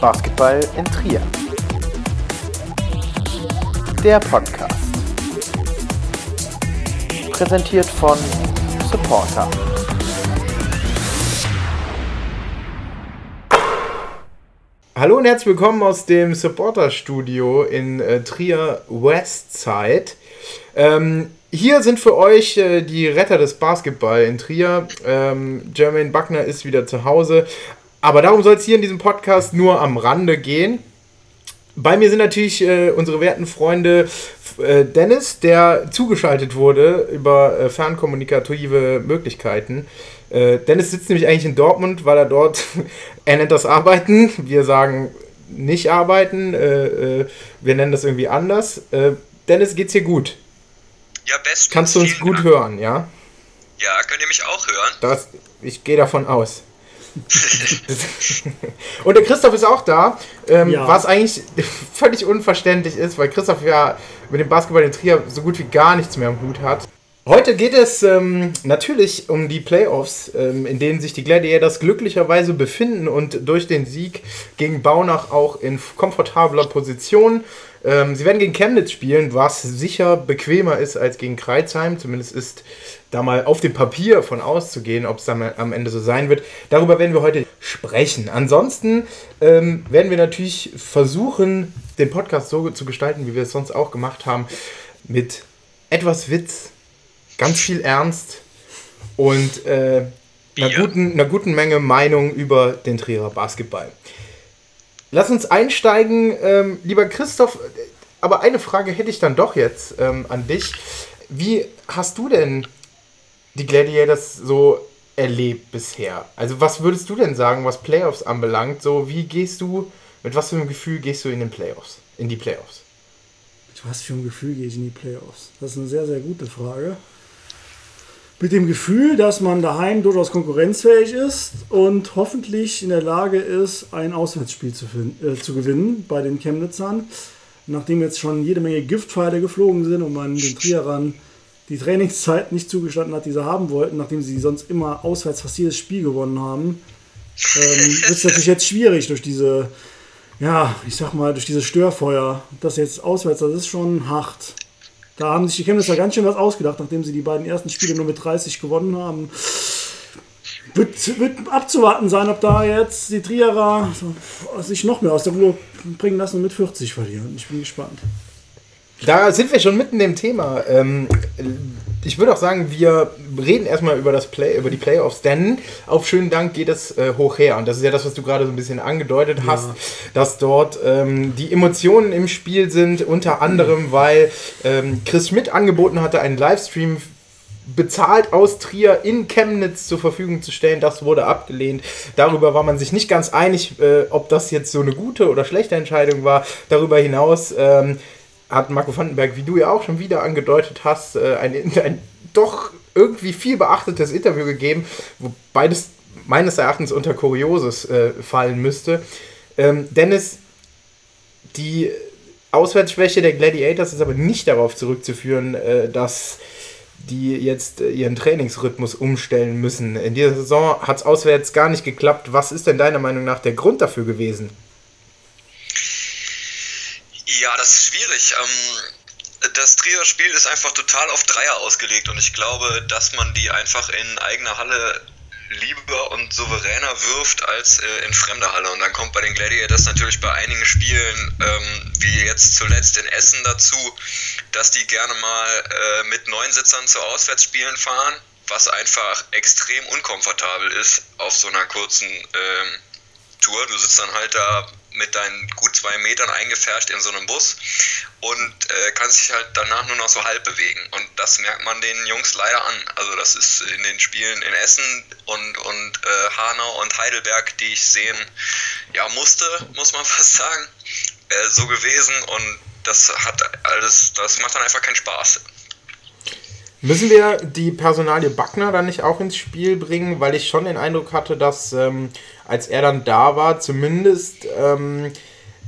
Basketball in Trier. Der Podcast. Präsentiert von Supporter. Hallo und herzlich willkommen aus dem Supporter-Studio in äh, Trier Westside. Ähm, hier sind für euch äh, die Retter des Basketball in Trier. Ähm, Jermaine Buckner ist wieder zu Hause. Aber darum soll es hier in diesem Podcast nur am Rande gehen. Bei mir sind natürlich äh, unsere werten Freunde äh, Dennis, der zugeschaltet wurde über äh, fernkommunikative Möglichkeiten. Äh, Dennis sitzt nämlich eigentlich in Dortmund, weil er dort, er nennt das Arbeiten, wir sagen nicht arbeiten, äh, äh, wir nennen das irgendwie anders. Dennis, geht's dir gut? Ja, bestens. Kannst du uns gut hören, ja? Ja, könnt ihr mich auch hören? Das, ich gehe davon aus. und der Christoph ist auch da, ähm, ja. was eigentlich völlig unverständlich ist, weil Christoph ja mit dem Basketball in Trier so gut wie gar nichts mehr am Hut hat. Heute geht es ähm, natürlich um die Playoffs, ähm, in denen sich die Gladiators glücklicherweise befinden und durch den Sieg gegen Baunach auch in komfortabler Position. Ähm, sie werden gegen Chemnitz spielen, was sicher bequemer ist als gegen Kreuzheim. Zumindest ist da mal auf dem Papier von auszugehen, ob es dann am Ende so sein wird. Darüber werden wir heute sprechen. Ansonsten ähm, werden wir natürlich versuchen, den Podcast so zu gestalten, wie wir es sonst auch gemacht haben, mit etwas Witz ganz viel Ernst und äh, einer, guten, einer guten Menge Meinung über den Trierer Basketball. Lass uns einsteigen, ähm, lieber Christoph. Aber eine Frage hätte ich dann doch jetzt ähm, an dich. Wie hast du denn die Gladiators so erlebt bisher? Also was würdest du denn sagen, was Playoffs anbelangt? So wie gehst du, mit was für einem Gefühl gehst du in den Playoffs, in die Playoffs? Mit was für einem Gefühl gehe ich in die Playoffs? Das ist eine sehr, sehr gute Frage mit dem Gefühl, dass man daheim durchaus konkurrenzfähig ist und hoffentlich in der Lage ist, ein Auswärtsspiel zu, äh, zu gewinnen bei den Chemnitzern. Nachdem jetzt schon jede Menge Giftpfeile geflogen sind und man den Trierern die Trainingszeit nicht zugestanden hat, die sie haben wollten, nachdem sie sonst immer auswärts fast jedes Spiel gewonnen haben, ähm, wird es natürlich jetzt schwierig durch diese, ja, ich sag mal, durch diese Störfeuer. Das jetzt auswärts, das ist schon hart. Da haben sich die Chemnitzer ganz schön was ausgedacht, nachdem sie die beiden ersten Spiele nur mit 30 gewonnen haben. Wird, wird abzuwarten sein, ob da jetzt die Trierer sich noch mehr aus der Ruhe bringen lassen und mit 40 verlieren. Ich bin gespannt. Da sind wir schon mitten im Thema. Ähm, ich würde auch sagen, wir reden erstmal über, das Play, über die Playoffs, denn auf schönen Dank geht es äh, hoch her. Und das ist ja das, was du gerade so ein bisschen angedeutet ja. hast, dass dort ähm, die Emotionen im Spiel sind, unter anderem, weil ähm, Chris Schmidt angeboten hatte, einen Livestream bezahlt aus Trier in Chemnitz zur Verfügung zu stellen. Das wurde abgelehnt. Darüber war man sich nicht ganz einig, äh, ob das jetzt so eine gute oder schlechte Entscheidung war. Darüber hinaus ähm, hat Marco Vandenberg, wie du ja auch schon wieder angedeutet hast, äh, ein, ein doch irgendwie viel beachtetes Interview gegeben, wo beides meines Erachtens unter Kurioses äh, fallen müsste. Ähm, Dennis, die Auswärtsschwäche der Gladiators ist aber nicht darauf zurückzuführen, äh, dass die jetzt äh, ihren Trainingsrhythmus umstellen müssen. In dieser Saison hat es auswärts gar nicht geklappt. Was ist denn deiner Meinung nach der Grund dafür gewesen? Ja, das ist schwierig. Ähm, das Trierer Spiel ist einfach total auf Dreier ausgelegt und ich glaube, dass man die einfach in eigener Halle lieber und souveräner wirft als äh, in fremder Halle. Und dann kommt bei den Gladiators natürlich bei einigen Spielen, ähm, wie jetzt zuletzt in Essen dazu, dass die gerne mal äh, mit neun Sitzern zu Auswärtsspielen fahren, was einfach extrem unkomfortabel ist auf so einer kurzen ähm, Tour. Du sitzt dann halt da mit deinen gut zwei Metern eingefärscht in so einem Bus und äh, kannst dich halt danach nur noch so halb bewegen. Und das merkt man den Jungs leider an. Also das ist in den Spielen in Essen und, und äh, Hanau und Heidelberg, die ich sehen ja, musste, muss man fast sagen, äh, so gewesen. Und das hat alles, das macht dann einfach keinen Spaß. Müssen wir die Personalie Backner dann nicht auch ins Spiel bringen, weil ich schon den Eindruck hatte, dass ähm, als er dann da war, zumindest ähm,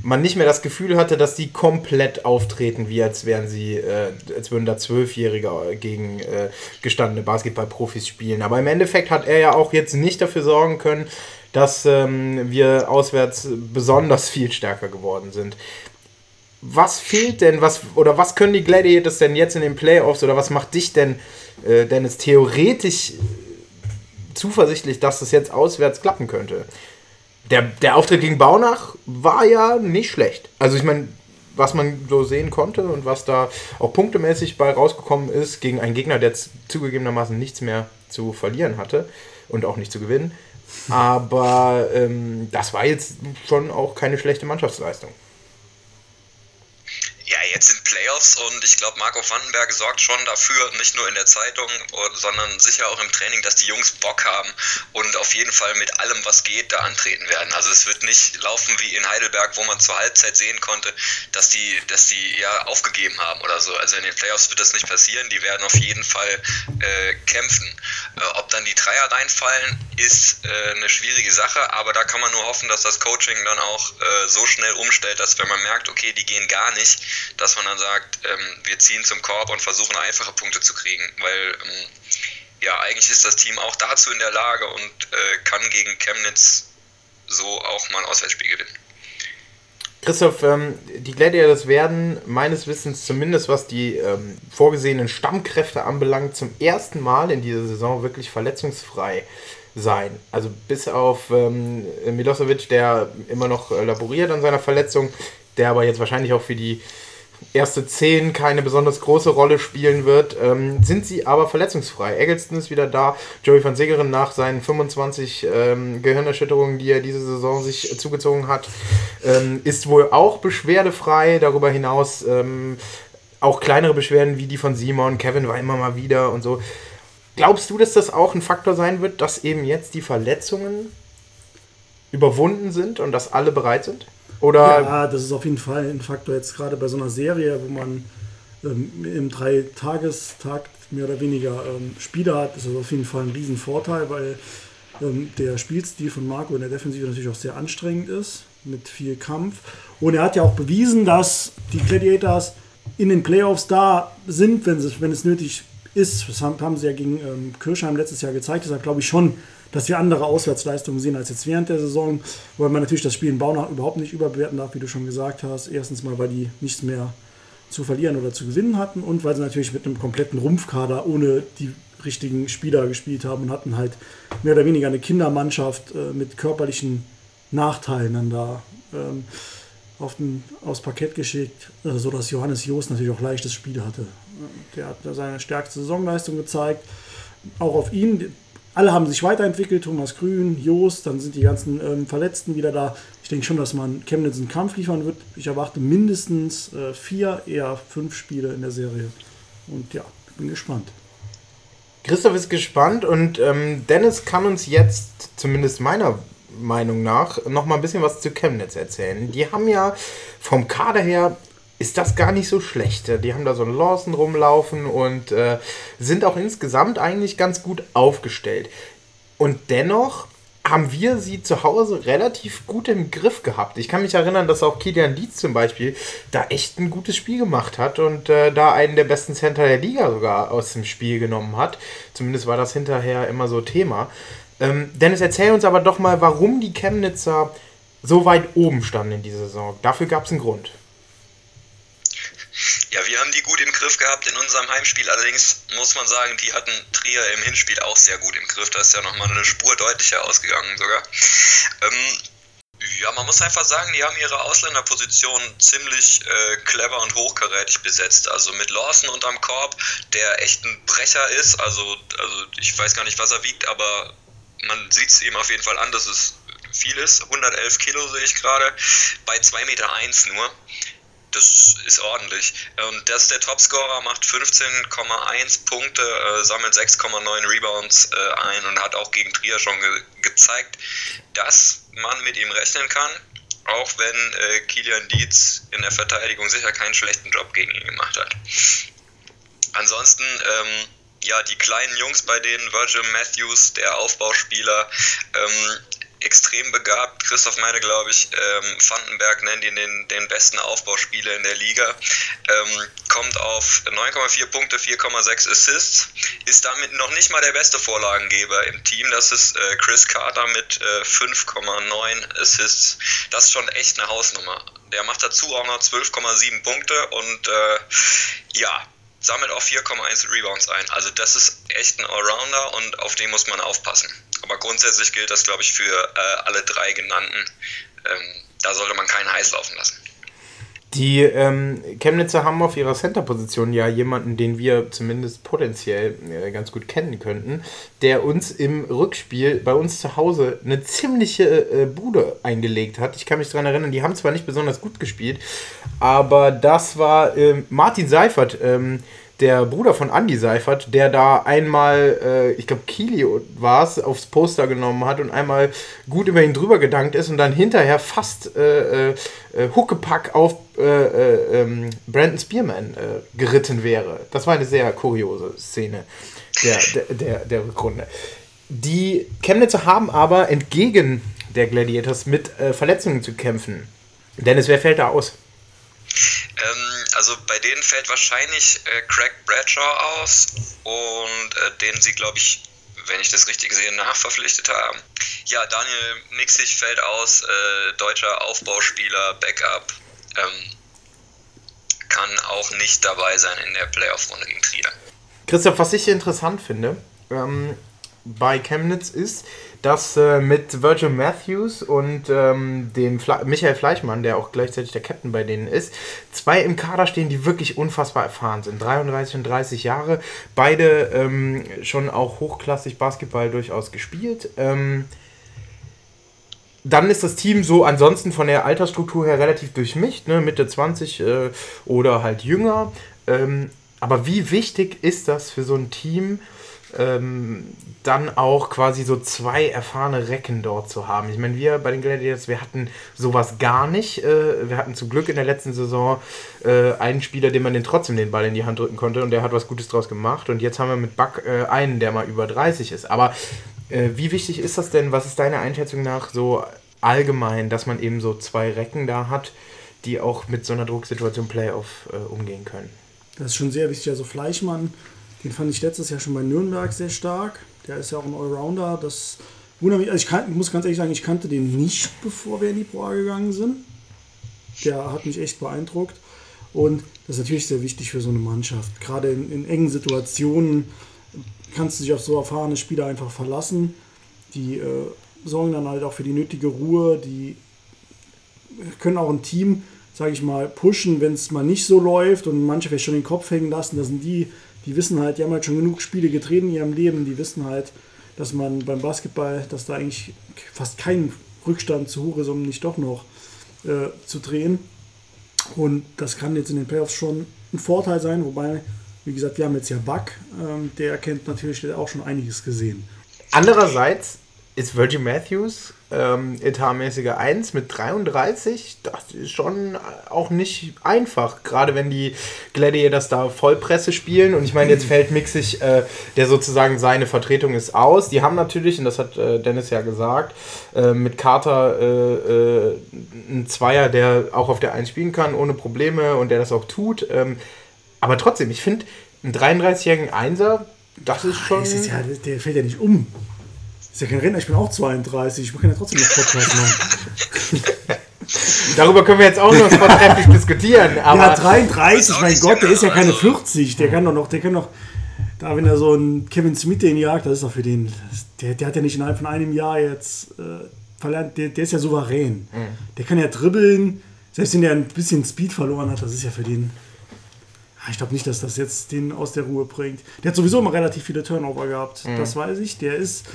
man nicht mehr das Gefühl hatte, dass die komplett auftreten, wie als wären sie, äh, als würden da Zwölfjährige gegen äh, gestandene Basketballprofis spielen. Aber im Endeffekt hat er ja auch jetzt nicht dafür sorgen können, dass ähm, wir auswärts besonders viel stärker geworden sind. Was fehlt denn, was oder was können die Gladiators denn jetzt in den Playoffs oder was macht dich denn, äh, Dennis, theoretisch zuversichtlich, dass das jetzt auswärts klappen könnte? Der, der Auftritt gegen Baunach war ja nicht schlecht. Also ich meine, was man so sehen konnte und was da auch punktemäßig bei rausgekommen ist, gegen einen Gegner, der zugegebenermaßen nichts mehr zu verlieren hatte und auch nicht zu gewinnen. Aber ähm, das war jetzt schon auch keine schlechte Mannschaftsleistung. Ja, jetzt sind Playoffs und ich glaube, Marco Vandenberg sorgt schon dafür, nicht nur in der Zeitung, sondern sicher auch im Training, dass die Jungs Bock haben und auf jeden Fall mit allem, was geht, da antreten werden. Also es wird nicht laufen wie in Heidelberg, wo man zur Halbzeit sehen konnte, dass die, dass die ja aufgegeben haben oder so. Also in den Playoffs wird das nicht passieren. Die werden auf jeden Fall äh, kämpfen. Äh, ob dann die Dreier reinfallen, ist äh, eine schwierige Sache, aber da kann man nur hoffen, dass das Coaching dann auch äh, so schnell umstellt, dass wenn man merkt, okay, die gehen gar nicht, dass man dann sagt, ähm, wir ziehen zum Korb und versuchen einfache Punkte zu kriegen, weil ähm, ja, eigentlich ist das Team auch dazu in der Lage und äh, kann gegen Chemnitz so auch mal ein Auswärtsspiel gewinnen. Christoph, ähm, die Gladiators werden meines Wissens zumindest was die ähm, vorgesehenen Stammkräfte anbelangt, zum ersten Mal in dieser Saison wirklich verletzungsfrei sein. Also bis auf ähm, Milosevic, der immer noch äh, laboriert an seiner Verletzung, der aber jetzt wahrscheinlich auch für die erste 10 keine besonders große Rolle spielen wird, ähm, sind sie aber verletzungsfrei. Eggleston ist wieder da, Joey van Segeren nach seinen 25 ähm, Gehirnerschütterungen, die er diese Saison sich zugezogen hat, ähm, ist wohl auch beschwerdefrei. Darüber hinaus ähm, auch kleinere Beschwerden wie die von Simon, Kevin war immer mal wieder und so. Glaubst du, dass das auch ein Faktor sein wird, dass eben jetzt die Verletzungen überwunden sind und dass alle bereit sind? Oder ja, das ist auf jeden Fall ein Faktor jetzt gerade bei so einer Serie, wo man ähm, im Dreitagestakt mehr oder weniger ähm, Spieler hat, ist das auf jeden Fall ein Riesenvorteil, weil ähm, der Spielstil von Marco in der Defensive natürlich auch sehr anstrengend ist, mit viel Kampf. Und er hat ja auch bewiesen, dass die Gladiators in den Playoffs da sind, wenn es, wenn es nötig ist. Das haben, sie ja gegen ähm, Kirchheim letztes Jahr gezeigt. Deshalb glaube ich schon, dass wir andere Auswärtsleistungen sehen als jetzt während der Saison, weil man natürlich das Spiel in Baunach überhaupt nicht überbewerten darf, wie du schon gesagt hast. Erstens mal, weil die nichts mehr zu verlieren oder zu gewinnen hatten und weil sie natürlich mit einem kompletten Rumpfkader ohne die richtigen Spieler gespielt haben und hatten halt mehr oder weniger eine Kindermannschaft äh, mit körperlichen Nachteilen dann da ähm, auf den, aufs Parkett geschickt, äh, sodass Johannes Jost natürlich auch leichtes Spiel hatte. Der hat seine stärkste Saisonleistung gezeigt. Auch auf ihn, alle haben sich weiterentwickelt, Thomas Grün, Joost, dann sind die ganzen ähm, Verletzten wieder da. Ich denke schon, dass man Chemnitz einen Kampf liefern wird. Ich erwarte mindestens äh, vier, eher fünf Spiele in der Serie. Und ja, ich bin gespannt. Christoph ist gespannt und ähm, Dennis kann uns jetzt, zumindest meiner Meinung nach, noch mal ein bisschen was zu Chemnitz erzählen. Die haben ja vom Kader her ist das gar nicht so schlecht. Die haben da so einen Lawson rumlaufen und äh, sind auch insgesamt eigentlich ganz gut aufgestellt. Und dennoch haben wir sie zu Hause relativ gut im Griff gehabt. Ich kann mich erinnern, dass auch Kilian Dietz zum Beispiel da echt ein gutes Spiel gemacht hat und äh, da einen der besten Center der Liga sogar aus dem Spiel genommen hat. Zumindest war das hinterher immer so Thema. Ähm, Dennis, erzähl uns aber doch mal, warum die Chemnitzer so weit oben standen in dieser Saison. Dafür gab es einen Grund. Ja, wir haben die gut im Griff gehabt in unserem Heimspiel. Allerdings muss man sagen, die hatten Trier im Hinspiel auch sehr gut im Griff. Da ist ja nochmal eine Spur deutlicher ausgegangen sogar. Ähm, ja, man muss einfach sagen, die haben ihre Ausländerposition ziemlich äh, clever und hochkarätig besetzt. Also mit Lawson unterm Korb, der echt ein Brecher ist. Also, also ich weiß gar nicht, was er wiegt, aber man sieht es ihm auf jeden Fall an, dass es viel ist. 111 Kilo sehe ich gerade, bei 2,1 Meter eins nur das ist ordentlich. Und das ist der Topscorer, macht 15,1 Punkte, äh, sammelt 6,9 Rebounds äh, ein und hat auch gegen Trier schon ge gezeigt, dass man mit ihm rechnen kann, auch wenn äh, Kilian Dietz in der Verteidigung sicher keinen schlechten Job gegen ihn gemacht hat. Ansonsten, ähm, ja, die kleinen Jungs bei denen, Virgil Matthews, der Aufbauspieler, ähm, extrem begabt. Christoph Meide, glaube ich, ähm, Vandenberg nennt ihn den, den besten Aufbauspieler in der Liga. Ähm, kommt auf 9,4 Punkte, 4,6 Assists, ist damit noch nicht mal der beste Vorlagengeber im Team. Das ist äh, Chris Carter mit äh, 5,9 Assists. Das ist schon echt eine Hausnummer. Der macht dazu auch noch 12,7 Punkte und äh, ja, sammelt auch 4,1 Rebounds ein. Also das ist echt ein Allrounder und auf den muss man aufpassen. Aber grundsätzlich gilt das, glaube ich, für äh, alle drei genannten. Ähm, da sollte man keinen heiß laufen lassen. Die ähm, Chemnitzer haben auf ihrer Center-Position ja jemanden, den wir zumindest potenziell äh, ganz gut kennen könnten, der uns im Rückspiel bei uns zu Hause eine ziemliche äh, Bude eingelegt hat. Ich kann mich daran erinnern, die haben zwar nicht besonders gut gespielt, aber das war äh, Martin Seifert. Ähm, der Bruder von Andy Seifert, der da einmal, äh, ich glaube, Kili war es, aufs Poster genommen hat und einmal gut über ihn drüber gedankt ist und dann hinterher fast äh, äh, Huckepack auf äh, äh, ähm, Brandon Spearman äh, geritten wäre. Das war eine sehr kuriose Szene der, der, der, der Rückrunde. Die Chemnitzer haben aber entgegen der Gladiators mit Verletzungen zu kämpfen. Dennis, wer fällt da aus? Ähm, also bei denen fällt wahrscheinlich äh, Craig Bradshaw aus und äh, den sie, glaube ich, wenn ich das richtig sehe, nachverpflichtet haben. Ja, Daniel Mixig fällt aus, äh, deutscher Aufbauspieler, Backup. Ähm, kann auch nicht dabei sein in der Playoff-Runde gegen Trier. Christoph, was ich interessant finde ähm, bei Chemnitz ist, dass äh, mit Virgil Matthews und ähm, dem Fle Michael Fleischmann, der auch gleichzeitig der Captain bei denen ist, zwei im Kader stehen, die wirklich unfassbar erfahren sind. 33 und 30 Jahre, beide ähm, schon auch hochklassig Basketball durchaus gespielt. Ähm, dann ist das Team so ansonsten von der Altersstruktur her relativ durchmischt, ne? Mitte 20 äh, oder halt jünger. Ähm, aber wie wichtig ist das für so ein Team, ähm, dann auch quasi so zwei erfahrene Recken dort zu haben. Ich meine, wir bei den Gladiators, wir hatten sowas gar nicht. Äh, wir hatten zum Glück in der letzten Saison äh, einen Spieler, dem man den trotzdem den Ball in die Hand drücken konnte und der hat was Gutes draus gemacht. Und jetzt haben wir mit Buck äh, einen, der mal über 30 ist. Aber äh, wie wichtig ist das denn? Was ist deine Einschätzung nach so allgemein, dass man eben so zwei Recken da hat, die auch mit so einer Drucksituation Playoff äh, umgehen können? Das ist schon sehr wichtig. Also Fleischmann den fand ich letztes Jahr schon bei Nürnberg sehr stark. Der ist ja auch ein Allrounder. Das wundert mich. Also ich, kann, ich muss ganz ehrlich sagen, ich kannte den nicht, bevor wir in die Pro A gegangen sind. Der hat mich echt beeindruckt. Und das ist natürlich sehr wichtig für so eine Mannschaft. Gerade in, in engen Situationen kannst du dich auf so erfahrene Spieler einfach verlassen. Die äh, sorgen dann halt auch für die nötige Ruhe. Die können auch ein Team, sage ich mal, pushen, wenn es mal nicht so läuft und manche vielleicht schon den Kopf hängen lassen. Das sind die, die wissen halt, die haben halt schon genug Spiele getreten in ihrem Leben, die wissen halt, dass man beim Basketball, dass da eigentlich fast kein Rückstand zu hoch ist, um nicht doch noch äh, zu drehen. Und das kann jetzt in den Playoffs schon ein Vorteil sein, wobei, wie gesagt, wir haben jetzt ja Buck, ähm, der kennt natürlich auch schon einiges gesehen. Andererseits ist Virgil Matthews ähm, etatmäßiger 1 mit 33. Das ist schon auch nicht einfach, gerade wenn die Gladiators da Vollpresse spielen. Und ich meine, jetzt fällt Mixig, äh, der sozusagen seine Vertretung ist, aus. Die haben natürlich, und das hat äh, Dennis ja gesagt, äh, mit Carter äh, äh, einen Zweier, der auch auf der 1 spielen kann, ohne Probleme und der das auch tut. Ähm, aber trotzdem, ich finde, einen 33-jährigen Einser, das ist schon. Das ist ja, der fällt ja nicht um. Ist ja kein Renner, ich bin auch 32, ich kann ja trotzdem noch Podcast machen. Darüber können wir jetzt auch noch vortrefflich diskutieren. Aber ja, 33, mein Gott, der ist ja keine 40. Der kann doch noch, der kann doch, da wenn er so einen Kevin Smith den jagt, das ist doch für den, der, der hat ja nicht innerhalb von einem Jahr jetzt äh, verlernt, der, der ist ja souverän. Mhm. Der kann ja dribbeln, selbst wenn er ein bisschen Speed verloren hat, das ist ja für den, ich glaube nicht, dass das jetzt den aus der Ruhe bringt. Der hat sowieso immer relativ viele Turnover gehabt, mhm. das weiß ich. Der ist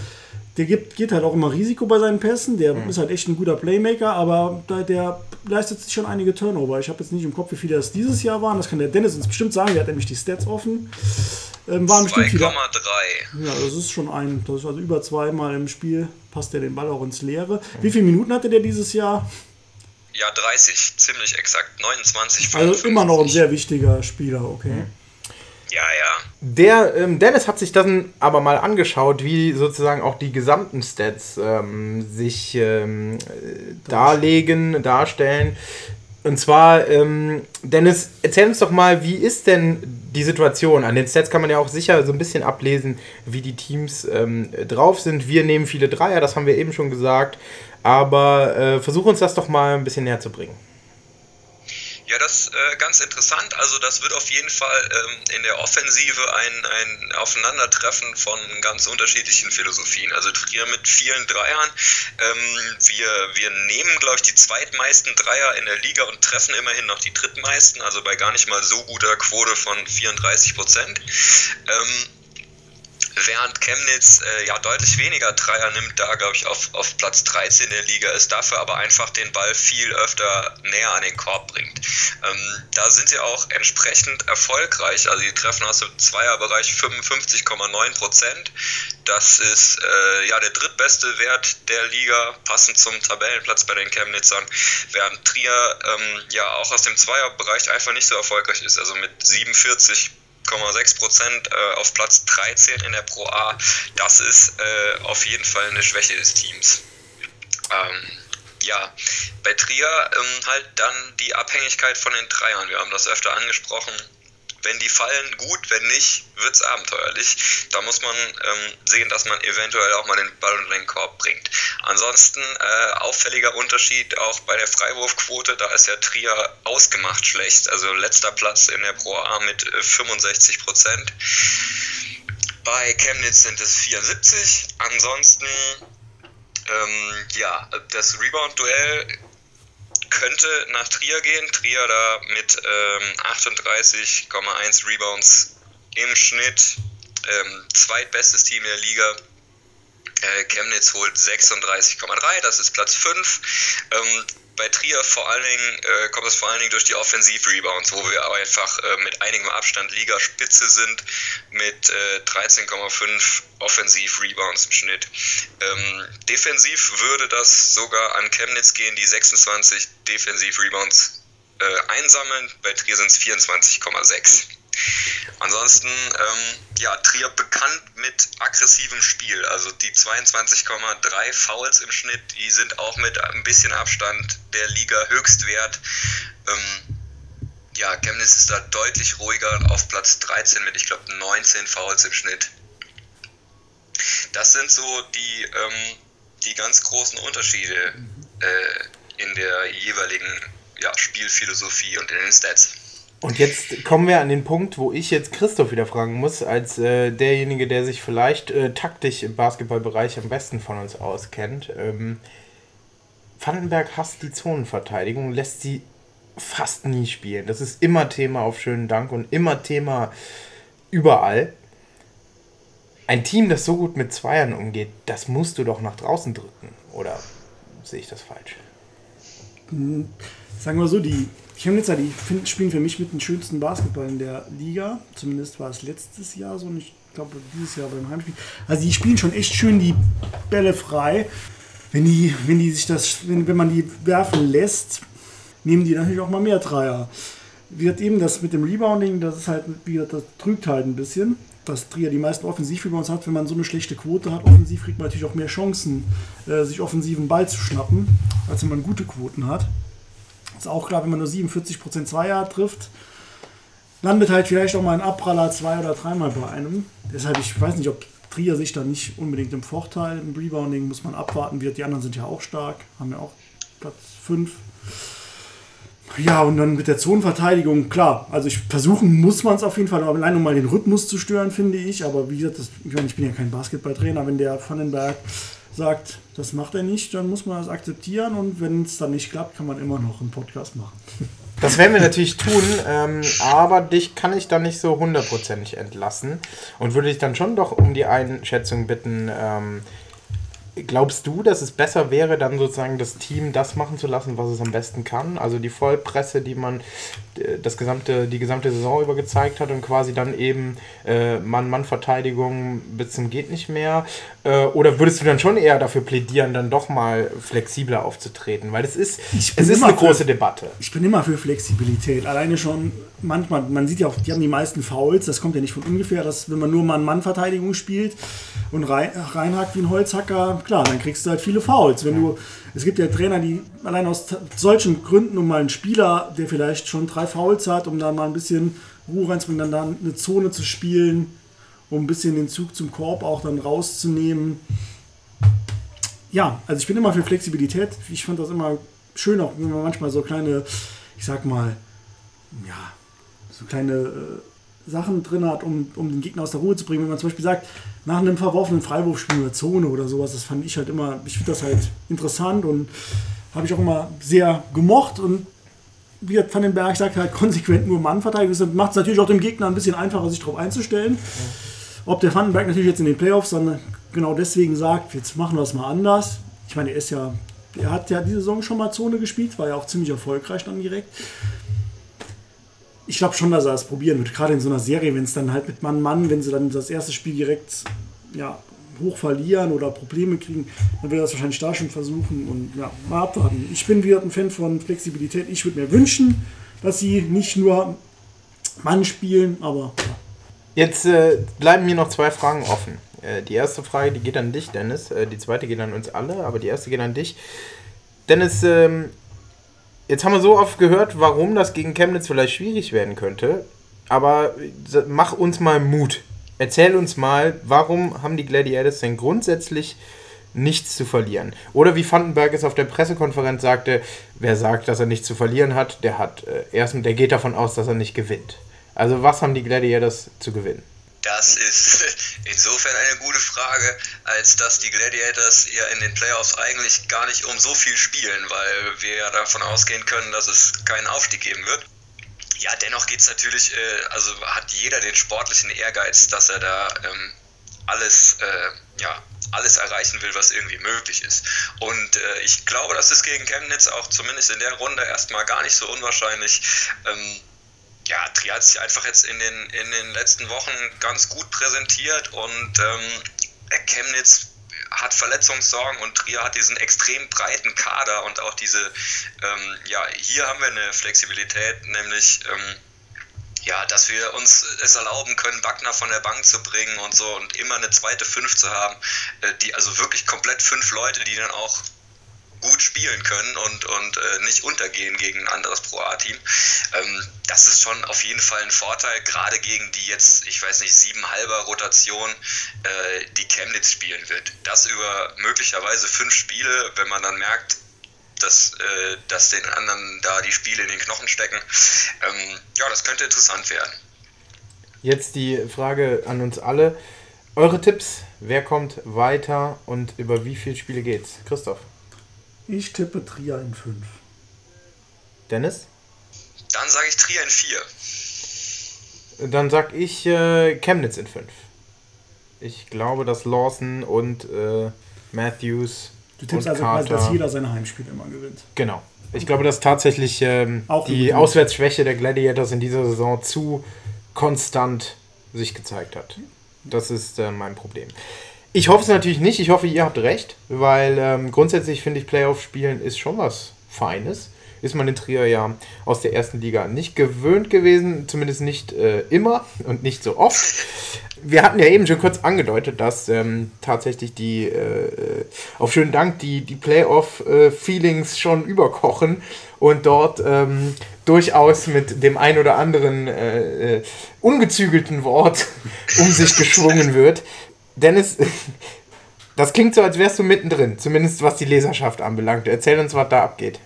der gibt, geht halt auch immer Risiko bei seinen Pässen. Der mhm. ist halt echt ein guter Playmaker, aber der, der leistet sich schon einige Turnover. Ich habe jetzt nicht im Kopf, wie viele das dieses Jahr waren. Das kann der Dennis uns bestimmt sagen. Der hat nämlich die Stats offen. Ähm, waren 2,3. Ja, das ist schon ein, das ist also über zweimal im Spiel passt der den Ball auch ins Leere. Mhm. Wie viele Minuten hatte der dieses Jahr? Ja, 30, ziemlich exakt. 29, 55. Also immer noch ein sehr wichtiger Spieler, okay. Mhm. Ja, ja. Der ähm, Dennis hat sich dann aber mal angeschaut, wie sozusagen auch die gesamten Stats ähm, sich ähm, darlegen, darstellen. Und zwar, ähm, Dennis, erzähl uns doch mal, wie ist denn die Situation? An den Stats kann man ja auch sicher so ein bisschen ablesen, wie die Teams ähm, drauf sind. Wir nehmen viele Dreier, das haben wir eben schon gesagt. Aber äh, versuch uns das doch mal ein bisschen näher zu bringen. Ja, das äh, ganz interessant. Also das wird auf jeden Fall ähm, in der Offensive ein, ein Aufeinandertreffen von ganz unterschiedlichen Philosophien. Also Trier mit vielen Dreiern. Ähm, wir, wir nehmen, glaube ich, die zweitmeisten Dreier in der Liga und treffen immerhin noch die drittmeisten, also bei gar nicht mal so guter Quote von 34 Prozent. Ähm, während Chemnitz äh, ja deutlich weniger Dreier nimmt, da glaube ich auf, auf Platz 13 der Liga ist, dafür aber einfach den Ball viel öfter näher an den Korb bringt. Ähm, da sind sie auch entsprechend erfolgreich, also die treffen aus dem Zweierbereich 55,9 Prozent. Das ist äh, ja der drittbeste Wert der Liga, passend zum Tabellenplatz bei den Chemnitzern, während Trier ähm, ja auch aus dem Zweierbereich einfach nicht so erfolgreich ist, also mit 47 8,6 Prozent äh, auf Platz 13 in der Pro A. Das ist äh, auf jeden Fall eine Schwäche des Teams. Ähm, ja, bei Trier ähm, halt dann die Abhängigkeit von den Dreiern. Wir haben das öfter angesprochen wenn die fallen, gut, wenn nicht, wird es abenteuerlich. Da muss man ähm, sehen, dass man eventuell auch mal den Ball unter den Korb bringt. Ansonsten äh, auffälliger Unterschied auch bei der Freiwurfquote, da ist ja Trier ausgemacht schlecht, also letzter Platz in der Pro A mit äh, 65 Prozent. Bei Chemnitz sind es 74. Ansonsten, ähm, ja, das Rebound-Duell könnte nach Trier gehen. Trier da mit ähm, 38,1 Rebounds im Schnitt. Ähm, zweitbestes Team der Liga. Äh, Chemnitz holt 36,3, das ist Platz 5. Ähm, bei Trier vor allen Dingen äh, kommt es vor allen Dingen durch die Offensiv-Rebounds, wo wir einfach äh, mit einigem Abstand Ligaspitze sind, mit äh, 13,5 Offensiv-Rebounds im Schnitt. Ähm, defensiv würde das sogar an Chemnitz gehen, die 26 Defensiv-Rebounds äh, einsammeln. Bei Trier sind es 24,6. Ansonsten, ähm, ja, Trier bekannt mit aggressivem Spiel. Also die 22,3 Fouls im Schnitt, die sind auch mit ein bisschen Abstand der Liga Höchstwert. Ähm, ja, Chemnitz ist da deutlich ruhiger auf Platz 13 mit, ich glaube, 19 Fouls im Schnitt. Das sind so die, ähm, die ganz großen Unterschiede äh, in der jeweiligen ja, Spielphilosophie und in den Stats. Und jetzt kommen wir an den Punkt, wo ich jetzt Christoph wieder fragen muss, als äh, derjenige, der sich vielleicht äh, taktisch im Basketballbereich am besten von uns auskennt. Ähm, Vandenberg hasst die Zonenverteidigung, lässt sie fast nie spielen. Das ist immer Thema auf schönen Dank und immer Thema überall. Ein Team, das so gut mit Zweiern umgeht, das musst du doch nach draußen drücken. Oder sehe ich das falsch? Hm, sagen wir so, die Chemnitzer, die find, spielen für mich mit dem schönsten Basketball in der Liga. Zumindest war es letztes Jahr so und ich glaube dieses Jahr beim Heimspiel. Also die spielen schon echt schön die Bälle frei. Wenn die, wenn die sich das, wenn, wenn man die werfen lässt, nehmen die natürlich auch mal mehr Dreier. Wird eben das mit dem Rebounding, das ist halt, wie das trügt halt ein bisschen, dass Trier die meisten Offensivrebounds hat. Wenn man so eine schlechte Quote hat, offensiv kriegt man natürlich auch mehr Chancen, äh, sich offensiven Ball zu schnappen, als wenn man gute Quoten hat. Ist auch klar, wenn man nur 47% Zweier trifft, landet halt vielleicht auch mal ein Abpraller zwei- oder dreimal bei einem. Deshalb, ich weiß nicht, ob Trier sich da nicht unbedingt im Vorteil. Im Rebounding muss man abwarten wird. Die anderen sind ja auch stark, haben ja auch Platz 5. Ja, und dann mit der Zonenverteidigung, klar, also ich versuchen muss man es auf jeden Fall, aber allein um mal den Rhythmus zu stören, finde ich. Aber wie gesagt, das, ich, meine, ich bin ja kein Basketballtrainer, wenn der Vandenberg sagt, das macht er nicht, dann muss man das akzeptieren und wenn es dann nicht klappt, kann man immer noch einen Podcast machen. Das werden wir natürlich tun, ähm, aber dich kann ich dann nicht so hundertprozentig entlassen und würde dich dann schon doch um die Einschätzung bitten. Ähm, glaubst du, dass es besser wäre, dann sozusagen das Team das machen zu lassen, was es am besten kann? Also die Vollpresse, die man äh, das gesamte, die gesamte Saison über gezeigt hat und quasi dann eben äh, Mann-Mann-Verteidigung bis zum geht nicht mehr. Äh, oder würdest du dann schon eher dafür plädieren, dann doch mal flexibler aufzutreten? Weil es ist, es ist eine große für, Debatte. Ich bin immer für Flexibilität. Alleine schon manchmal, man sieht ja auch, die haben die meisten Fouls, das kommt ja nicht von ungefähr, dass wenn man nur Mann-Mann-Verteidigung spielt und rein, reinhackt wie ein Holzhacker, klar, dann kriegst du halt viele Fouls. Wenn du, es gibt ja Trainer, die allein aus solchen Gründen, um mal einen Spieler, der vielleicht schon drei Fouls hat, um dann mal ein bisschen Ruhe reinzubringen, dann da eine Zone zu spielen, um ein bisschen den Zug zum Korb auch dann rauszunehmen. Ja, also ich bin immer für Flexibilität. Ich fand das immer schön, auch wenn man manchmal so kleine, ich sag mal, ja, so kleine äh, Sachen drin hat, um, um den Gegner aus der Ruhe zu bringen. Wenn man zum Beispiel sagt, nach einem verworfenen Freiwurfspiel oder Zone oder sowas, das fand ich halt immer, ich finde das halt interessant und habe ich auch immer sehr gemocht und wie Van den Berg sagt, halt konsequent nur Mann verteidigt. Das macht es natürlich auch dem Gegner ein bisschen einfacher, sich darauf einzustellen. Ob der Vandenberg natürlich jetzt in den Playoffs dann genau deswegen sagt, jetzt machen wir es mal anders. Ich meine, er ist ja, er hat ja diese Saison schon mal Zone gespielt, war ja auch ziemlich erfolgreich dann direkt ich glaube schon, dass er es probieren wird. Gerade in so einer Serie, wenn es dann halt mit Mann-Mann, wenn sie dann das erste Spiel direkt ja, hoch verlieren oder Probleme kriegen, dann wird er das wahrscheinlich da schon versuchen und ja, mal abwarten. Ich bin wieder ein Fan von Flexibilität. Ich würde mir wünschen, dass sie nicht nur Mann spielen, aber ja. Jetzt äh, bleiben mir noch zwei Fragen offen. Äh, die erste Frage, die geht an dich, Dennis. Äh, die zweite geht an uns alle, aber die erste geht an dich. Dennis, ähm, Jetzt haben wir so oft gehört, warum das gegen Chemnitz vielleicht schwierig werden könnte. Aber mach uns mal Mut. Erzähl uns mal, warum haben die Gladiators denn grundsätzlich nichts zu verlieren? Oder wie Vandenberg es auf der Pressekonferenz sagte, wer sagt, dass er nichts zu verlieren hat, der hat äh, erst, der geht davon aus, dass er nicht gewinnt. Also was haben die Gladiators zu gewinnen? Das ist insofern eine gute Frage, als dass die Gladiators ja in den Playoffs eigentlich gar nicht um so viel spielen, weil wir ja davon ausgehen können, dass es keinen Aufstieg geben wird. Ja, dennoch geht es natürlich, äh, also hat jeder den sportlichen Ehrgeiz, dass er da ähm, alles, äh, ja, alles erreichen will, was irgendwie möglich ist. Und äh, ich glaube, das ist gegen Chemnitz auch zumindest in der Runde erstmal gar nicht so unwahrscheinlich. Ähm, ja, Trier hat sich einfach jetzt in den, in den letzten Wochen ganz gut präsentiert und ähm, Chemnitz hat Verletzungssorgen und Trier hat diesen extrem breiten Kader und auch diese, ähm, ja, hier haben wir eine Flexibilität, nämlich ähm, ja, dass wir uns es erlauben können, Wagner von der Bank zu bringen und so und immer eine zweite Fünf zu haben, äh, die also wirklich komplett fünf Leute, die dann auch gut spielen können und, und äh, nicht untergehen gegen ein anderes Pro A-Team. Ähm, das ist schon auf jeden Fall ein Vorteil, gerade gegen die jetzt, ich weiß nicht, sieben halber Rotation, äh, die Chemnitz spielen wird. Das über möglicherweise fünf Spiele, wenn man dann merkt, dass, äh, dass den anderen da die Spiele in den Knochen stecken. Ähm, ja, das könnte interessant werden. Jetzt die Frage an uns alle. Eure Tipps, wer kommt weiter und über wie viele Spiele geht's? Christoph. Ich tippe Trier in 5. Dennis? Dann sage ich Trier in 4. Dann sag ich äh, Chemnitz in 5. Ich glaube, dass Lawson und äh, Matthews. Du tippst also quasi, dass jeder seine Heimspiele immer gewinnt. Genau. Ich glaube, dass tatsächlich ähm, die Auswärtsschwäche der Gladiators in dieser Saison zu konstant sich gezeigt hat. Das ist äh, mein Problem. Ich hoffe es natürlich nicht. Ich hoffe, ihr habt recht, weil ähm, grundsätzlich finde ich Playoff-Spielen ist schon was Feines. Ist man in Trier ja aus der ersten Liga nicht gewöhnt gewesen, zumindest nicht äh, immer und nicht so oft. Wir hatten ja eben schon kurz angedeutet, dass ähm, tatsächlich die, äh, auf schönen Dank, die, die Playoff-Feelings äh, schon überkochen und dort ähm, durchaus mit dem ein oder anderen äh, äh ungezügelten Wort um sich geschwungen wird. Dennis, das klingt so, als wärst du mittendrin, zumindest was die Leserschaft anbelangt. Erzähl uns, was da abgeht.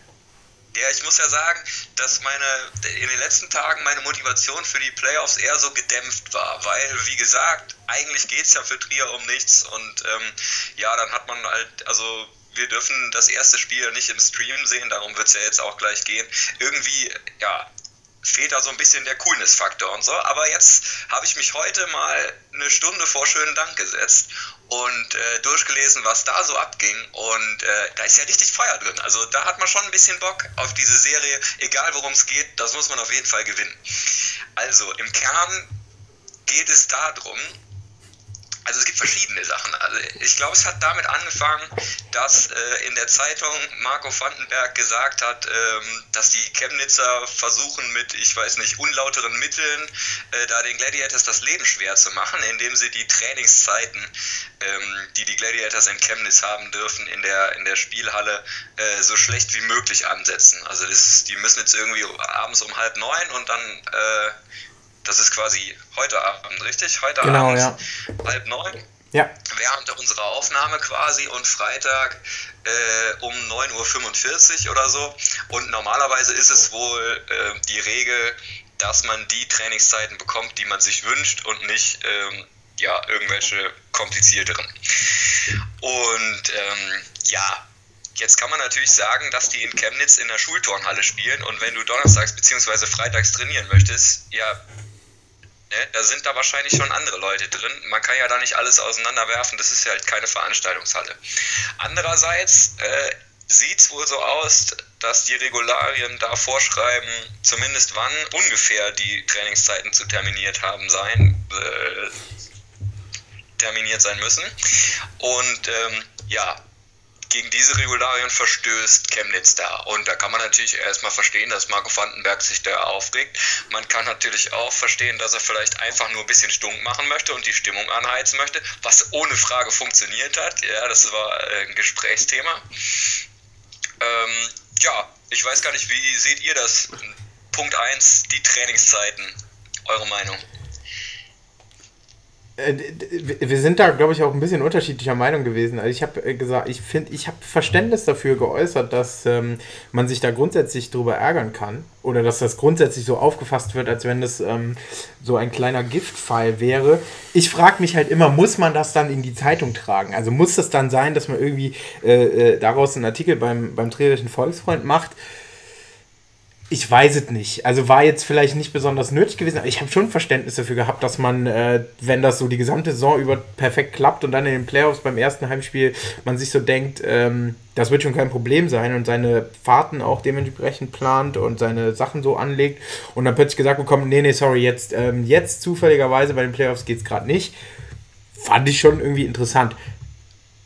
Ja, ich muss ja sagen, dass meine in den letzten Tagen meine Motivation für die Playoffs eher so gedämpft war, weil, wie gesagt, eigentlich geht es ja für Trier um nichts und ähm, ja, dann hat man halt, also wir dürfen das erste Spiel nicht im Stream sehen, darum wird es ja jetzt auch gleich gehen. Irgendwie, ja, fehlt da so ein bisschen der Coolness-Faktor und so. Aber jetzt habe ich mich heute mal eine Stunde vor schönen Dank gesetzt und äh, durchgelesen, was da so abging. Und äh, da ist ja richtig Feuer drin. Also da hat man schon ein bisschen Bock auf diese Serie. Egal worum es geht, das muss man auf jeden Fall gewinnen. Also im Kern geht es darum, also es gibt verschiedene Sachen. Also ich glaube, es hat damit angefangen, dass äh, in der Zeitung Marco Vandenberg gesagt hat, ähm, dass die Chemnitzer versuchen mit, ich weiß nicht, unlauteren Mitteln äh, da den Gladiators das Leben schwer zu machen, indem sie die Trainingszeiten, ähm, die die Gladiators in Chemnitz haben dürfen, in der, in der Spielhalle äh, so schlecht wie möglich ansetzen. Also das, die müssen jetzt irgendwie abends um halb neun und dann äh, quasi heute Abend, richtig? Heute genau, Abend, ja. halb neun. Ja. Während unserer Aufnahme quasi und Freitag äh, um 9.45 Uhr oder so. Und normalerweise ist es wohl äh, die Regel, dass man die Trainingszeiten bekommt, die man sich wünscht und nicht ähm, ja, irgendwelche komplizierteren. Und ähm, ja, Jetzt kann man natürlich sagen, dass die in Chemnitz in der Schulturnhalle spielen und wenn du donnerstags bzw. freitags trainieren möchtest, ja, Ne? Da sind da wahrscheinlich schon andere Leute drin. Man kann ja da nicht alles auseinanderwerfen, das ist ja halt keine Veranstaltungshalle. Andererseits äh, sieht es wohl so aus, dass die Regularien da vorschreiben, zumindest wann ungefähr die Trainingszeiten zu terminiert haben sein, äh, terminiert sein müssen. Und ähm, ja, gegen diese Regularien verstößt Chemnitz da. Und da kann man natürlich erstmal verstehen, dass Marco Vandenberg sich da aufregt. Man kann natürlich auch verstehen, dass er vielleicht einfach nur ein bisschen stunk machen möchte und die Stimmung anheizen möchte, was ohne Frage funktioniert hat. Ja, das war äh, ein Gesprächsthema. Ähm, ja, ich weiß gar nicht, wie seht ihr das? Punkt 1, die Trainingszeiten. Eure Meinung? Äh, wir sind da, glaube ich, auch ein bisschen unterschiedlicher Meinung gewesen. Also ich habe äh, gesagt, ich finde, ich habe Verständnis dafür geäußert, dass ähm, man sich da grundsätzlich drüber ärgern kann oder dass das grundsätzlich so aufgefasst wird, als wenn das ähm, so ein kleiner Giftpfeil wäre. Ich frage mich halt immer, muss man das dann in die Zeitung tragen? Also muss das dann sein, dass man irgendwie äh, äh, daraus einen Artikel beim, beim Trierischen Volksfreund macht? Ich weiß es nicht. Also war jetzt vielleicht nicht besonders nötig gewesen, aber ich habe schon Verständnis dafür gehabt, dass man, äh, wenn das so die gesamte Saison über perfekt klappt und dann in den Playoffs beim ersten Heimspiel man sich so denkt, ähm, das wird schon kein Problem sein und seine Fahrten auch dementsprechend plant und seine Sachen so anlegt und dann plötzlich gesagt bekommt, nee, nee, sorry, jetzt, ähm, jetzt zufälligerweise bei den Playoffs geht es gerade nicht. Fand ich schon irgendwie interessant.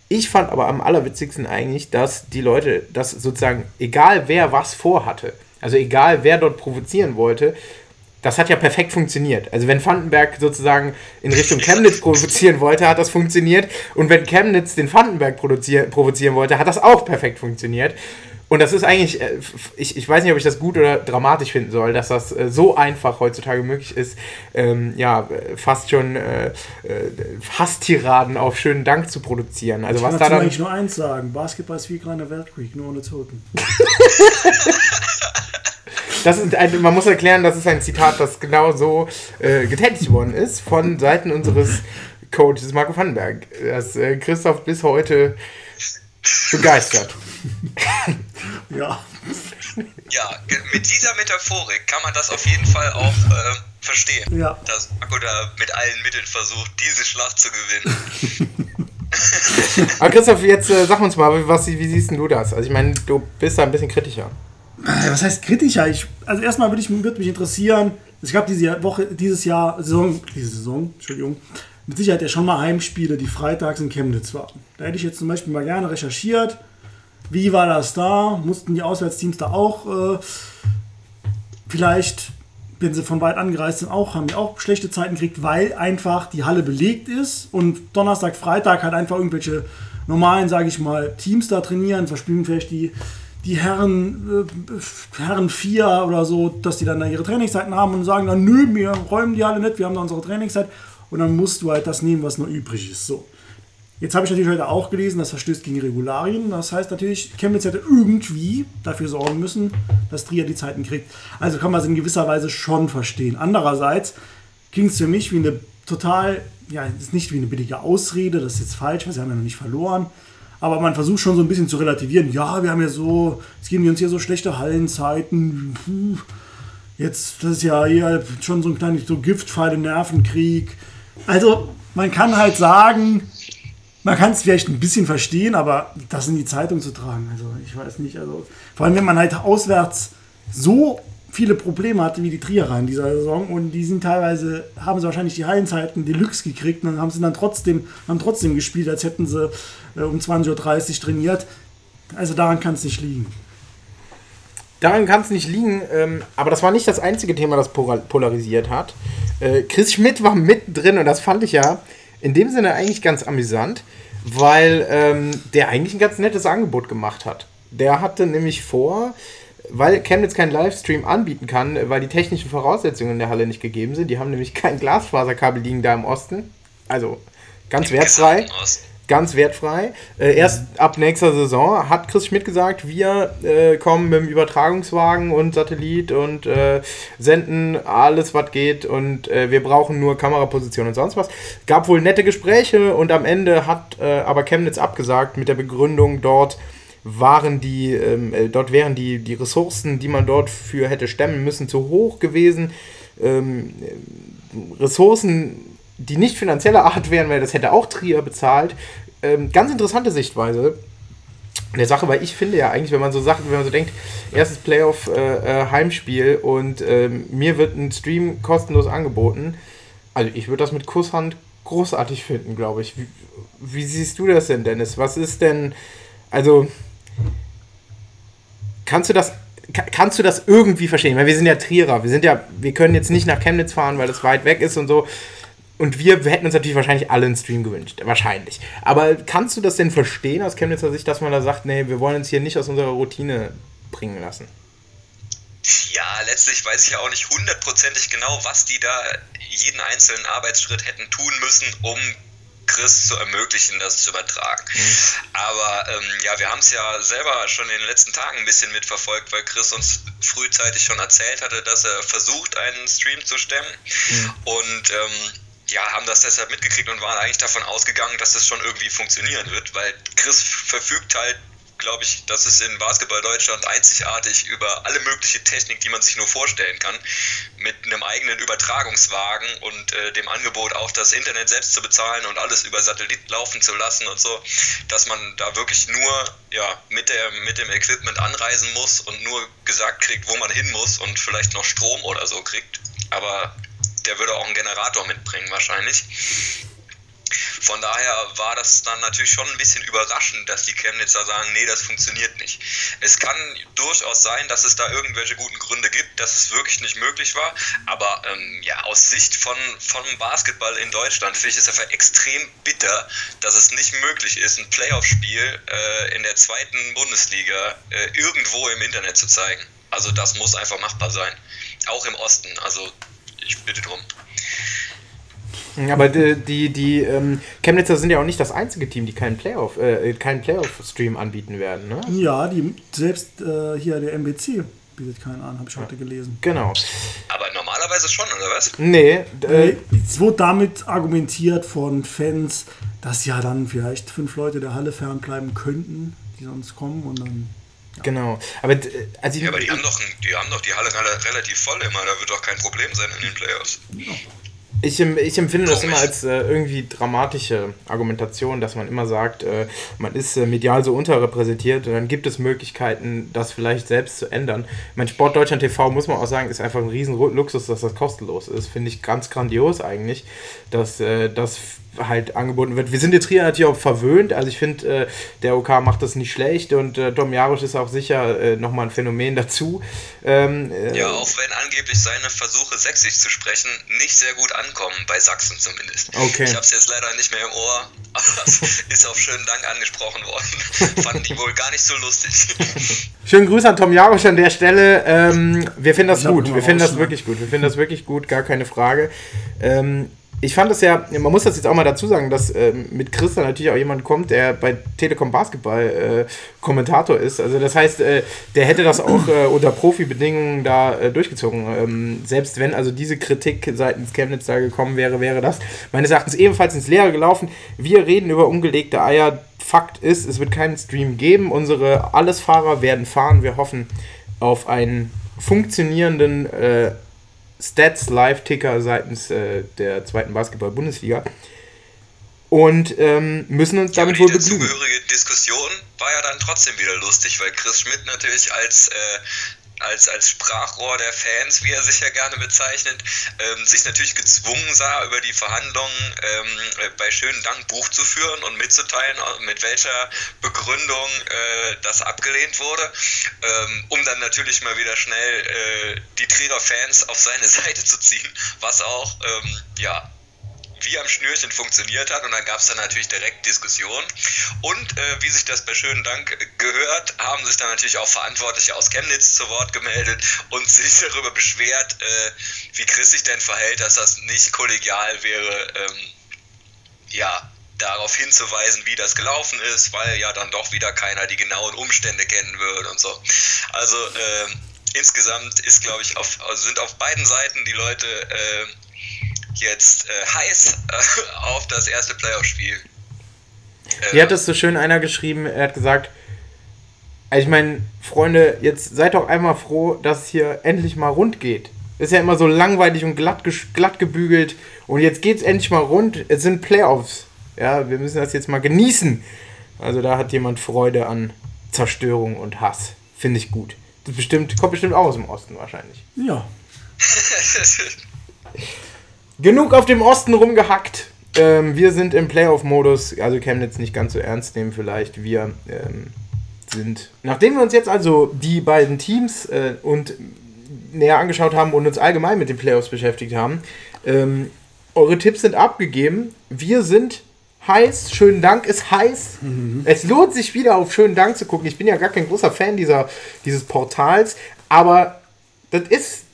Ich fand aber am allerwitzigsten eigentlich, dass die Leute, das sozusagen, egal wer was vorhatte, also egal, wer dort provozieren wollte, das hat ja perfekt funktioniert. Also wenn Vandenberg sozusagen in Richtung Chemnitz provozieren wollte, hat das funktioniert. Und wenn Chemnitz den Vandenberg provozieren wollte, hat das auch perfekt funktioniert. Und das ist eigentlich, äh, ich, ich weiß nicht, ob ich das gut oder dramatisch finden soll, dass das äh, so einfach heutzutage möglich ist, ähm, ja, fast schon äh, äh, Hasstiraden auf schönen Dank zu produzieren. Also ich was kann da dann. eigentlich nur eins sagen: Basketball ist wie gerade Weltkrieg, nur ohne Toten. Das ist ein, man muss erklären, das ist ein Zitat, das genau so äh, getätigt worden ist von Seiten unseres Coaches Marco Vandenberg, das äh, Christoph bis heute begeistert. ja. Ja, mit dieser Metaphorik kann man das auf jeden Fall auch äh, verstehen. Ja. Dass Marco da mit allen Mitteln versucht, diese Schlacht zu gewinnen. Aber Christoph, jetzt äh, sag uns mal, was, wie siehst du das? Also ich meine, du bist da ein bisschen kritischer. Äh, was heißt kritischer? Ich, also erstmal würde würd mich interessieren, es gab diese Woche, dieses Jahr, Saison, diese Saison, Entschuldigung, mit Sicherheit ja schon mal Heimspiele, die freitags in Chemnitz waren. Da hätte ich jetzt zum Beispiel mal gerne recherchiert, wie war das da? Mussten die Auswärtsteams da auch äh, vielleicht, wenn sie von weit angereist sind, auch, haben die auch schlechte Zeiten gekriegt, weil einfach die Halle belegt ist und Donnerstag, Freitag halt einfach irgendwelche normalen, sage ich mal, Teams da trainieren, verspielen vielleicht die die Herren, äh, Herren 4 oder so, dass die dann da ihre Trainingszeiten haben und sagen dann, nö, wir räumen die alle nicht, wir haben da unsere Trainingszeit. Und dann musst du halt das nehmen, was noch übrig ist. So. Jetzt habe ich natürlich heute auch gelesen, das verstößt gegen Regularien. Das heißt natürlich, Chemnitz hätte irgendwie dafür sorgen müssen, dass Trier die Zeiten kriegt. Also kann man es in gewisser Weise schon verstehen. Andererseits klingt es für mich wie eine total, ja, ist nicht wie eine billige Ausrede, das ist jetzt falsch, weil sie haben ja noch nicht verloren. Aber man versucht schon so ein bisschen zu relativieren. Ja, wir haben ja so, jetzt geben uns hier so schlechte Hallenzeiten. Jetzt, das ist ja hier schon so ein kleines so Giftpfeile, Nervenkrieg. Also, man kann halt sagen, man kann es vielleicht ein bisschen verstehen, aber das in die Zeitung zu tragen, also ich weiß nicht. Also, vor allem, wenn man halt auswärts so viele Probleme hatte wie die Trierer in dieser Saison und die sind teilweise, haben sie wahrscheinlich die Hallenzeiten Deluxe gekriegt und dann haben sie dann trotzdem, haben trotzdem gespielt, als hätten sie äh, um 20.30 Uhr trainiert. Also daran kann es nicht liegen. Daran kann es nicht liegen, ähm, aber das war nicht das einzige Thema, das polarisiert hat. Äh, Chris Schmidt war mittendrin und das fand ich ja in dem Sinne eigentlich ganz amüsant, weil ähm, der eigentlich ein ganz nettes Angebot gemacht hat. Der hatte nämlich vor, weil Chemnitz keinen Livestream anbieten kann, weil die technischen Voraussetzungen in der Halle nicht gegeben sind. Die haben nämlich kein Glasfaserkabel liegen da im Osten. Also ganz wertfrei. Ganz wertfrei. Äh, erst ab nächster Saison hat Chris Schmidt gesagt, wir äh, kommen mit dem Übertragungswagen und Satellit und äh, senden alles, was geht und äh, wir brauchen nur Kameraposition und sonst was. Gab wohl nette Gespräche und am Ende hat äh, aber Chemnitz abgesagt mit der Begründung dort, waren die, ähm, äh, dort wären die, die Ressourcen, die man dort für hätte stemmen müssen, zu hoch gewesen. Ähm, äh, Ressourcen, die nicht finanzieller Art wären, weil das hätte auch Trier bezahlt. Ähm, ganz interessante Sichtweise der Sache, weil ich finde ja eigentlich, wenn man so Sachen, wenn man so denkt, erstes Playoff äh, äh Heimspiel und äh, mir wird ein Stream kostenlos angeboten, also ich würde das mit Kusshand großartig finden, glaube ich. Wie, wie, siehst du das denn, Dennis? Was ist denn, also Kannst du das kannst du das irgendwie verstehen? Weil wir sind ja Trierer, wir sind ja, wir können jetzt nicht nach Chemnitz fahren, weil es weit weg ist und so. Und wir hätten uns natürlich wahrscheinlich alle einen Stream gewünscht. Wahrscheinlich. Aber kannst du das denn verstehen aus Chemnitzer Sicht, dass man da sagt, nee, wir wollen uns hier nicht aus unserer Routine bringen lassen? Ja, letztlich weiß ich ja auch nicht hundertprozentig genau, was die da jeden einzelnen Arbeitsschritt hätten tun müssen, um Chris zu ermöglichen, das zu übertragen. Mhm. Aber ähm, ja, wir haben es ja selber schon in den letzten Tagen ein bisschen mitverfolgt, weil Chris uns frühzeitig schon erzählt hatte, dass er versucht, einen Stream zu stemmen. Mhm. Und ähm, ja, haben das deshalb mitgekriegt und waren eigentlich davon ausgegangen, dass das schon irgendwie funktionieren wird, weil Chris verfügt halt glaube ich, das ist in Basketball Deutschland einzigartig über alle mögliche Technik, die man sich nur vorstellen kann, mit einem eigenen Übertragungswagen und äh, dem Angebot auch das Internet selbst zu bezahlen und alles über Satellit laufen zu lassen und so, dass man da wirklich nur ja, mit, der, mit dem Equipment anreisen muss und nur gesagt kriegt, wo man hin muss und vielleicht noch Strom oder so kriegt. Aber der würde auch einen Generator mitbringen wahrscheinlich. Von daher war das dann natürlich schon ein bisschen überraschend, dass die Chemnitzer sagen, nee, das funktioniert nicht. Es kann durchaus sein, dass es da irgendwelche guten Gründe gibt, dass es wirklich nicht möglich war, aber ähm, ja, aus Sicht von, von Basketball in Deutschland finde ich es einfach extrem bitter, dass es nicht möglich ist, ein Playoff-Spiel äh, in der zweiten Bundesliga äh, irgendwo im Internet zu zeigen. Also das muss einfach machbar sein. Auch im Osten. Also ich bitte drum. Aber die, die, die ähm, Chemnitzer sind ja auch nicht das einzige Team, die keinen Playoff, äh, keinen Playoff-Stream anbieten werden, ne? Ja, die selbst äh, hier der MBC bietet keinen an, habe ich heute gelesen. Genau. Aber normalerweise schon, oder was? Nee. Äh, es wurde damit argumentiert von Fans, dass ja dann vielleicht fünf Leute der Halle fernbleiben könnten, die sonst kommen und dann. Ja. Genau. Aber, äh, also ja, aber die haben, doch, die haben doch die Halle relativ voll immer, da wird doch kein Problem sein in den Playoffs. Ich, ich empfinde das immer als äh, irgendwie dramatische Argumentation, dass man immer sagt, äh, man ist äh, medial so unterrepräsentiert und dann gibt es Möglichkeiten, das vielleicht selbst zu ändern. Mein Sport Deutschland TV, muss man auch sagen, ist einfach ein riesen Luxus, dass das kostenlos ist. Finde ich ganz grandios eigentlich, dass äh, das halt angeboten wird. Wir sind jetzt hier natürlich auch verwöhnt, also ich finde, äh, der OK macht das nicht schlecht und äh, Dom Jarosch ist auch sicher äh, nochmal ein Phänomen dazu. Ähm, äh, ja, auch wenn angeblich seine Versuche, sächsisch zu sprechen, nicht sehr gut ankommen, bei Sachsen zumindest. Okay. Ich habe es jetzt leider nicht mehr im Ohr, aber ist auf schönen Dank angesprochen worden. Fanden die wohl gar nicht so lustig. Schönen Gruß an Tom Jarosch an der Stelle. Ähm, wir finden das gut, wir finden das wirklich gut, wir finden das wirklich gut, gar keine Frage. Ähm, ich fand das ja, man muss das jetzt auch mal dazu sagen, dass äh, mit Chris natürlich auch jemand kommt, der bei Telekom Basketball äh, Kommentator ist. Also das heißt, äh, der hätte das auch äh, unter Profibedingungen da äh, durchgezogen. Ähm, selbst wenn also diese Kritik seitens Chemnitz da gekommen wäre, wäre das meines Erachtens ebenfalls ins Leere gelaufen. Wir reden über ungelegte Eier. Fakt ist, es wird keinen Stream geben. Unsere Allesfahrer werden fahren. Wir hoffen auf einen funktionierenden äh, Stats Live-Ticker seitens äh, der zweiten Basketball-Bundesliga. Und ähm, müssen uns damit wohl begnügen. Die dazugehörige Diskussion war ja dann trotzdem wieder lustig, weil Chris Schmidt natürlich als äh, als, als Sprachrohr der Fans, wie er sich ja gerne bezeichnet, ähm, sich natürlich gezwungen sah, über die Verhandlungen ähm, äh, bei schönen Dank Buch zu führen und mitzuteilen, äh, mit welcher Begründung äh, das abgelehnt wurde, ähm, um dann natürlich mal wieder schnell äh, die Trierer Fans auf seine Seite zu ziehen, was auch, ähm, ja, wie am Schnürchen funktioniert hat und dann gab es dann natürlich direkt Diskussionen. Und äh, wie sich das bei schönen Dank gehört, haben sich dann natürlich auch Verantwortliche aus Chemnitz zu Wort gemeldet und sich darüber beschwert, äh, wie Chris sich denn verhält, dass das nicht kollegial wäre, ähm, ja, darauf hinzuweisen, wie das gelaufen ist, weil ja dann doch wieder keiner die genauen Umstände kennen würde und so. Also äh, insgesamt ist, glaube ich, auf, also sind auf beiden Seiten die Leute äh, jetzt äh, heiß äh, auf das erste Playoff-Spiel. Wie hat das so schön einer geschrieben? Er hat gesagt, also ich meine, Freunde, jetzt seid doch einmal froh, dass es hier endlich mal rund geht. Ist ja immer so langweilig und glatt, glatt gebügelt. Und jetzt geht es endlich mal rund. Es sind Playoffs. Ja, wir müssen das jetzt mal genießen. Also da hat jemand Freude an Zerstörung und Hass. Finde ich gut. Das bestimmt, kommt bestimmt auch aus dem Osten wahrscheinlich. Ja. Genug auf dem Osten rumgehackt. Ähm, wir sind im Playoff-Modus, also Chemnitz nicht ganz so ernst nehmen vielleicht. Wir ähm, sind, nachdem wir uns jetzt also die beiden Teams äh, und näher angeschaut haben und uns allgemein mit den Playoffs beschäftigt haben, ähm, eure Tipps sind abgegeben. Wir sind heiß. Schönen Dank ist heiß. Mhm. Es lohnt sich wieder auf Schönen Dank zu gucken. Ich bin ja gar kein großer Fan dieser, dieses Portals, aber das ist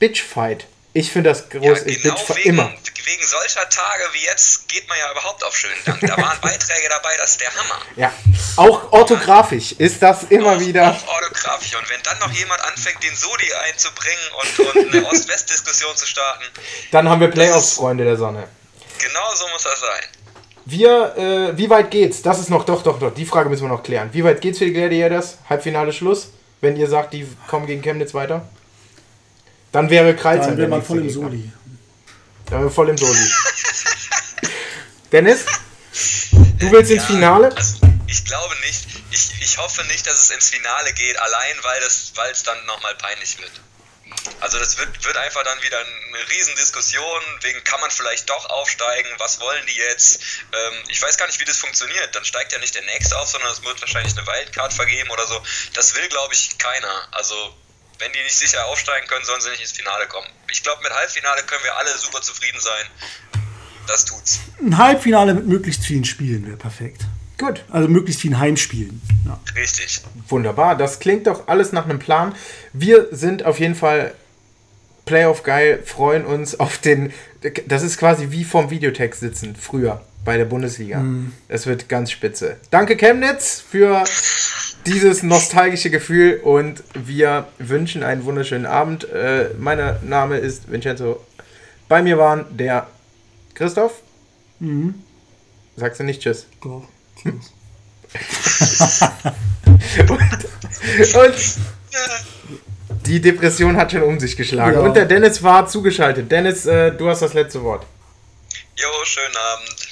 Bitchfight. Ich finde das groß. Ja, genau wegen, immer. wegen solcher Tage wie jetzt geht man ja überhaupt auf schönen Dank. Da waren Beiträge dabei, das ist der Hammer. Ja, auch orthografisch ist das immer auch, wieder. Auch orthografisch. Und wenn dann noch jemand anfängt, den Sodi einzubringen und, und eine Ost-West-Diskussion zu starten. Dann haben wir Playoffs, Freunde der Sonne. Genau so muss das sein. Wir, äh, wie weit geht's? Das ist noch, doch, doch, doch, die Frage müssen wir noch klären. Wie weit geht's für die Gladiators? Halbfinale Schluss? Wenn ihr sagt, die kommen gegen Chemnitz weiter? Dann wäre Kreuzheim. Dann wäre man voll im Soli. Dann wäre voll im Soli. Dennis? Du willst ja, ins Finale? Also ich glaube nicht. Ich, ich hoffe nicht, dass es ins Finale geht, allein weil es weil dann nochmal peinlich wird. Also das wird, wird einfach dann wieder eine Riesendiskussion, wegen kann man vielleicht doch aufsteigen, was wollen die jetzt? Ähm, ich weiß gar nicht, wie das funktioniert. Dann steigt ja nicht der Nächste auf, sondern es wird wahrscheinlich eine Wildcard vergeben oder so. Das will, glaube ich, keiner. Also wenn die nicht sicher aufsteigen können, sollen sie nicht ins Finale kommen. Ich glaube, mit Halbfinale können wir alle super zufrieden sein. Das tut's. Ein Halbfinale mit möglichst vielen Spielen wäre perfekt. Gut. Also möglichst vielen Heimspielen. Ja. Richtig. Wunderbar. Das klingt doch alles nach einem Plan. Wir sind auf jeden Fall Playoff geil, freuen uns auf den. Das ist quasi wie vom Videotext sitzen, früher bei der Bundesliga. Mm. Es wird ganz spitze. Danke, Chemnitz, für dieses nostalgische Gefühl und wir wünschen einen wunderschönen Abend. Äh, mein Name ist Vincenzo. Bei mir waren der Christoph. Mhm. Sagst du nicht Tschüss? Doch, Tschüss. und, und, die Depression hat schon um sich geschlagen. Ja. Und der Dennis war zugeschaltet. Dennis, äh, du hast das letzte Wort. Jo, schönen Abend.